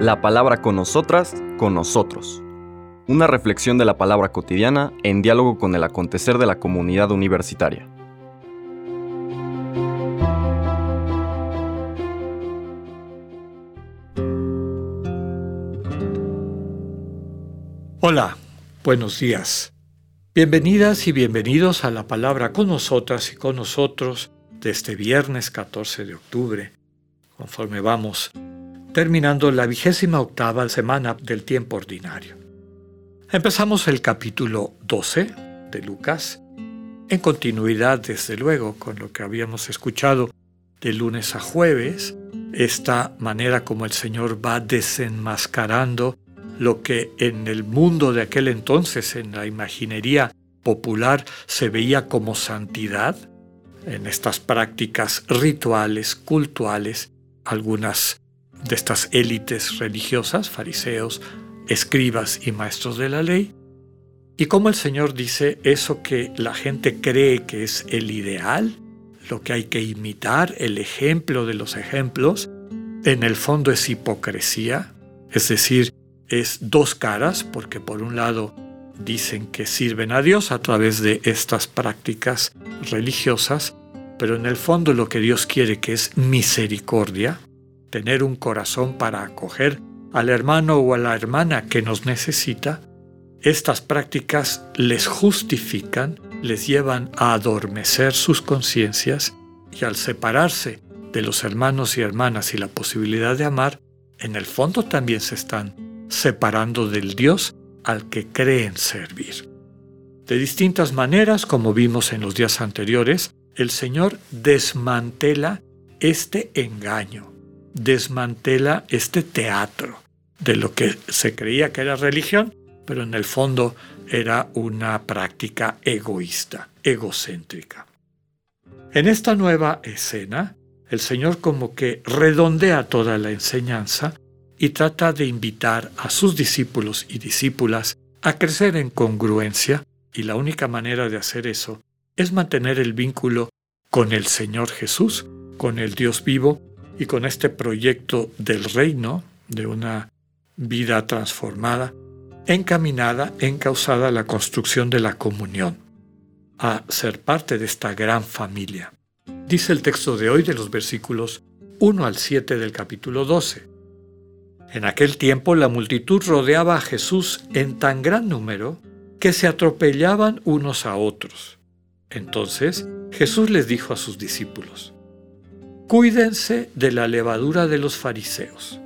La palabra con nosotras, con nosotros. Una reflexión de la palabra cotidiana en diálogo con el acontecer de la comunidad universitaria. Hola, buenos días. Bienvenidas y bienvenidos a la palabra con nosotras y con nosotros de este viernes 14 de octubre, conforme vamos terminando la vigésima octava semana del tiempo ordinario. Empezamos el capítulo 12 de Lucas, en continuidad desde luego con lo que habíamos escuchado de lunes a jueves, esta manera como el Señor va desenmascarando lo que en el mundo de aquel entonces, en la imaginería popular, se veía como santidad, en estas prácticas rituales, cultuales, algunas de estas élites religiosas, fariseos, escribas y maestros de la ley, y como el Señor dice eso que la gente cree que es el ideal, lo que hay que imitar, el ejemplo de los ejemplos, en el fondo es hipocresía, es decir, es dos caras, porque por un lado dicen que sirven a Dios a través de estas prácticas religiosas, pero en el fondo lo que Dios quiere que es misericordia, tener un corazón para acoger al hermano o a la hermana que nos necesita, estas prácticas les justifican, les llevan a adormecer sus conciencias y al separarse de los hermanos y hermanas y la posibilidad de amar, en el fondo también se están separando del Dios al que creen servir. De distintas maneras, como vimos en los días anteriores, el Señor desmantela este engaño, desmantela este teatro de lo que se creía que era religión, pero en el fondo era una práctica egoísta, egocéntrica. En esta nueva escena, el Señor como que redondea toda la enseñanza y trata de invitar a sus discípulos y discípulas a crecer en congruencia y la única manera de hacer eso es mantener el vínculo con el Señor Jesús, con el Dios vivo y con este proyecto del reino, de una vida transformada, encaminada, encausada a la construcción de la comunión, a ser parte de esta gran familia. Dice el texto de hoy de los versículos 1 al 7 del capítulo 12. En aquel tiempo la multitud rodeaba a Jesús en tan gran número que se atropellaban unos a otros. Entonces Jesús les dijo a sus discípulos, Cuídense de la levadura de los fariseos,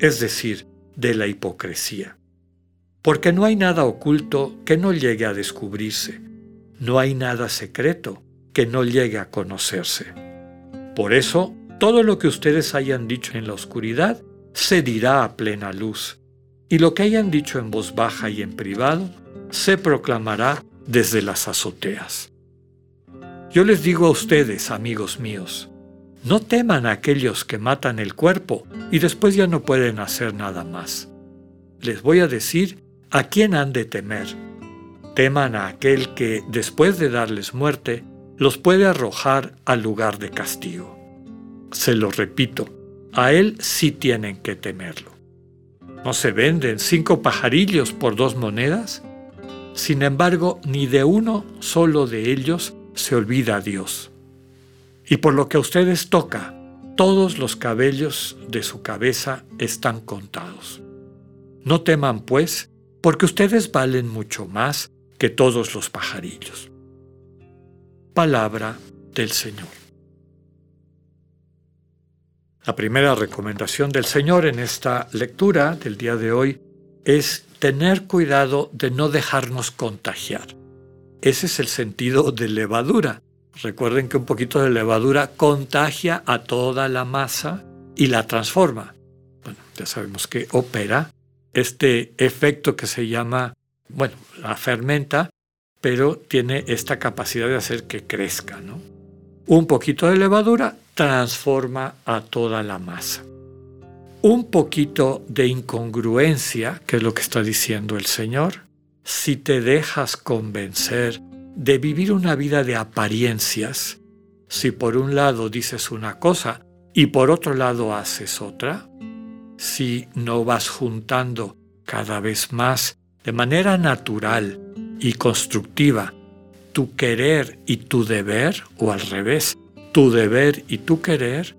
es decir, de la hipocresía, porque no hay nada oculto que no llegue a descubrirse, no hay nada secreto que no llegue a conocerse. Por eso, todo lo que ustedes hayan dicho en la oscuridad, se dirá a plena luz, y lo que hayan dicho en voz baja y en privado, se proclamará desde las azoteas. Yo les digo a ustedes, amigos míos, no teman a aquellos que matan el cuerpo y después ya no pueden hacer nada más. Les voy a decir a quién han de temer. Teman a aquel que, después de darles muerte, los puede arrojar al lugar de castigo. Se lo repito, a él sí tienen que temerlo. ¿No se venden cinco pajarillos por dos monedas? Sin embargo, ni de uno solo de ellos se olvida Dios. Y por lo que a ustedes toca, todos los cabellos de su cabeza están contados. No teman, pues, porque ustedes valen mucho más que todos los pajarillos. Palabra del Señor. La primera recomendación del Señor en esta lectura del día de hoy es tener cuidado de no dejarnos contagiar. Ese es el sentido de levadura. Recuerden que un poquito de levadura contagia a toda la masa y la transforma. Bueno, ya sabemos que opera este efecto que se llama, bueno, la fermenta, pero tiene esta capacidad de hacer que crezca, ¿no? Un poquito de levadura transforma a toda la masa. Un poquito de incongruencia, que es lo que está diciendo el Señor, si te dejas convencer de vivir una vida de apariencias, si por un lado dices una cosa y por otro lado haces otra, si no vas juntando cada vez más de manera natural y constructiva tu querer y tu deber, o al revés, tu deber y tu querer,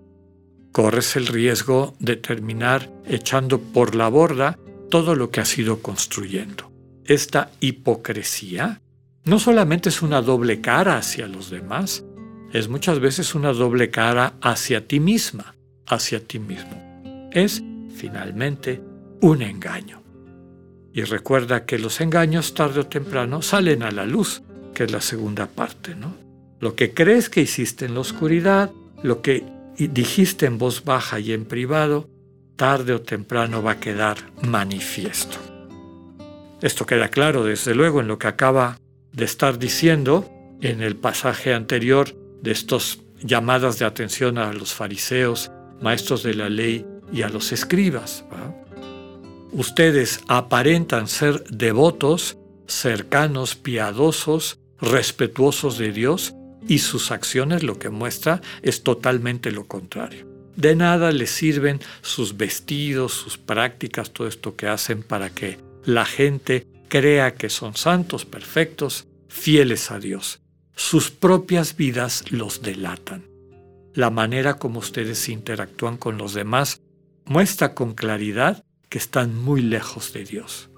corres el riesgo de terminar echando por la borda todo lo que has ido construyendo. Esta hipocresía no solamente es una doble cara hacia los demás, es muchas veces una doble cara hacia ti misma, hacia ti mismo. Es, finalmente, un engaño. Y recuerda que los engaños tarde o temprano salen a la luz, que es la segunda parte, ¿no? Lo que crees que hiciste en la oscuridad, lo que dijiste en voz baja y en privado, tarde o temprano va a quedar manifiesto. Esto queda claro, desde luego, en lo que acaba de estar diciendo en el pasaje anterior de estas llamadas de atención a los fariseos, maestros de la ley y a los escribas. Ustedes aparentan ser devotos, cercanos, piadosos, respetuosos de Dios y sus acciones lo que muestra es totalmente lo contrario. De nada les sirven sus vestidos, sus prácticas, todo esto que hacen para que la gente crea que son santos, perfectos, fieles a Dios sus propias vidas los delatan. La manera como ustedes interactúan con los demás muestra con claridad que están muy lejos de Dios.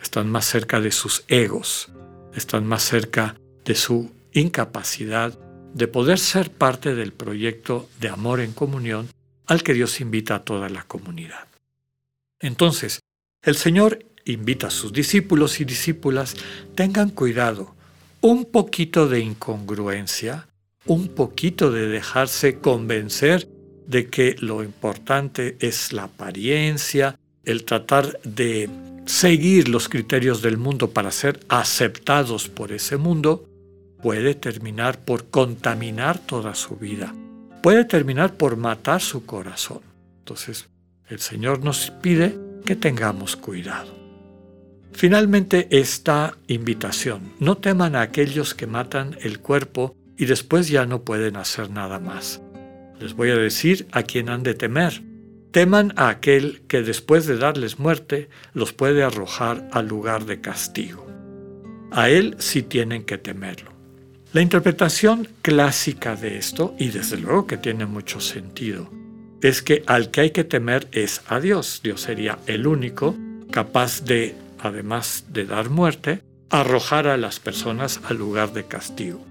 Están más cerca de sus egos, están más cerca de su incapacidad de poder ser parte del proyecto de amor en comunión al que Dios invita a toda la comunidad. Entonces, el Señor invita a sus discípulos y discípulas, tengan cuidado un poquito de incongruencia, un poquito de dejarse convencer de que lo importante es la apariencia, el tratar de seguir los criterios del mundo para ser aceptados por ese mundo, puede terminar por contaminar toda su vida, puede terminar por matar su corazón. Entonces, el Señor nos pide que tengamos cuidado. Finalmente, esta invitación, no teman a aquellos que matan el cuerpo y después ya no pueden hacer nada más. Les voy a decir a quién han de temer. Teman a aquel que después de darles muerte los puede arrojar al lugar de castigo. A él sí tienen que temerlo. La interpretación clásica de esto, y desde luego que tiene mucho sentido, es que al que hay que temer es a Dios. Dios sería el único capaz de además de dar muerte, arrojar a las personas al lugar de castigo.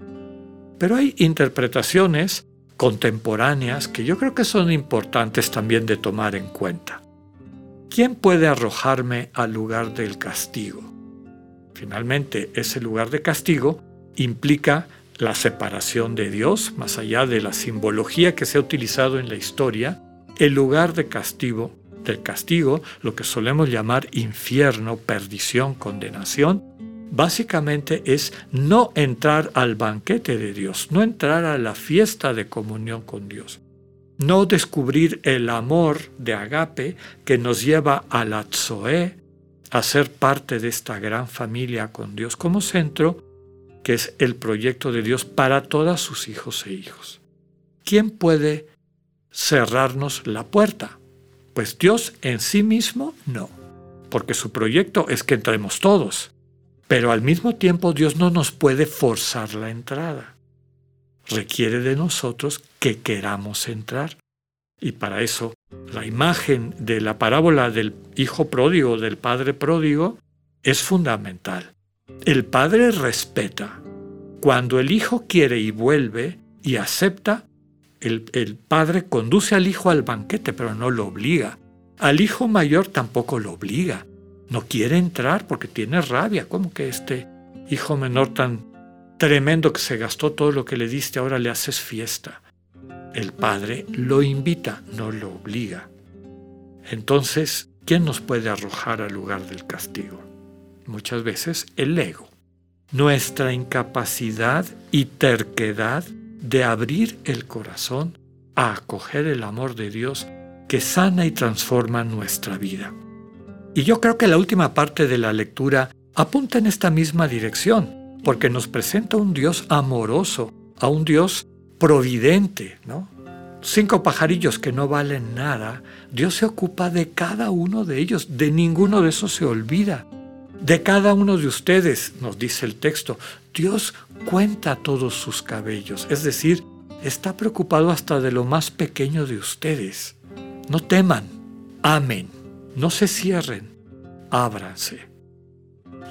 Pero hay interpretaciones contemporáneas que yo creo que son importantes también de tomar en cuenta. ¿Quién puede arrojarme al lugar del castigo? Finalmente, ese lugar de castigo implica la separación de Dios, más allá de la simbología que se ha utilizado en la historia, el lugar de castigo del castigo, lo que solemos llamar infierno, perdición, condenación, básicamente es no entrar al banquete de Dios, no entrar a la fiesta de comunión con Dios, no descubrir el amor de agape que nos lleva a la Tzoé, a ser parte de esta gran familia con Dios como centro, que es el proyecto de Dios para todos sus hijos e hijos. ¿Quién puede cerrarnos la puerta? Pues Dios en sí mismo no, porque su proyecto es que entremos todos, pero al mismo tiempo Dios no nos puede forzar la entrada. Requiere de nosotros que queramos entrar. Y para eso, la imagen de la parábola del hijo pródigo, del padre pródigo, es fundamental. El padre respeta. Cuando el hijo quiere y vuelve y acepta, el, padre conduce al hijo al banquete, pero no lo obliga. Al hijo mayor tampoco lo obliga. No quiere entrar porque tiene rabia. ¿Cómo que este hijo menor tan tremendo que se gastó todo lo que le diste ahora le haces fiesta? El padre lo invita, no lo obliga. Entonces, ¿quién nos puede arrojar al lugar del castigo? Muchas veces el ego. Nuestra incapacidad y terquedad de abrir el corazón a acoger el amor de Dios que sana y transforma nuestra vida. Y yo creo que la última parte de la lectura apunta en esta misma dirección, porque nos presenta un Dios amoroso, a un Dios providente, ¿no? cinco pajarillos que no valen nada, Dios se ocupa de cada uno de ellos, de ninguno de esos se olvida. De cada uno de ustedes, nos dice el texto, Dios cuenta todos sus cabellos, es decir, está preocupado hasta de lo más pequeño de ustedes. No teman, amen, no se cierren, ábranse.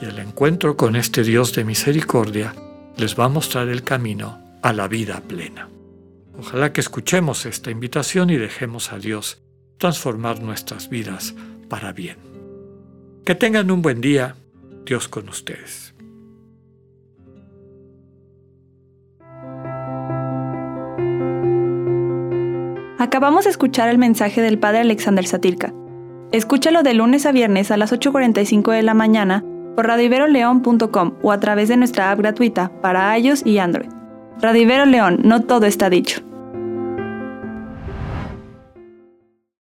Y el encuentro con este Dios de misericordia les va a mostrar el camino a la vida plena. Ojalá que escuchemos esta invitación y dejemos a Dios transformar nuestras vidas para bien. Que tengan un buen día, Dios con ustedes. Acabamos de escuchar el mensaje del Padre Alexander Satirka. Escúchalo de lunes a viernes a las 8.45 de la mañana por radiveroleón.com o a través de nuestra app gratuita para iOS y Android. Radivero León, no todo está dicho.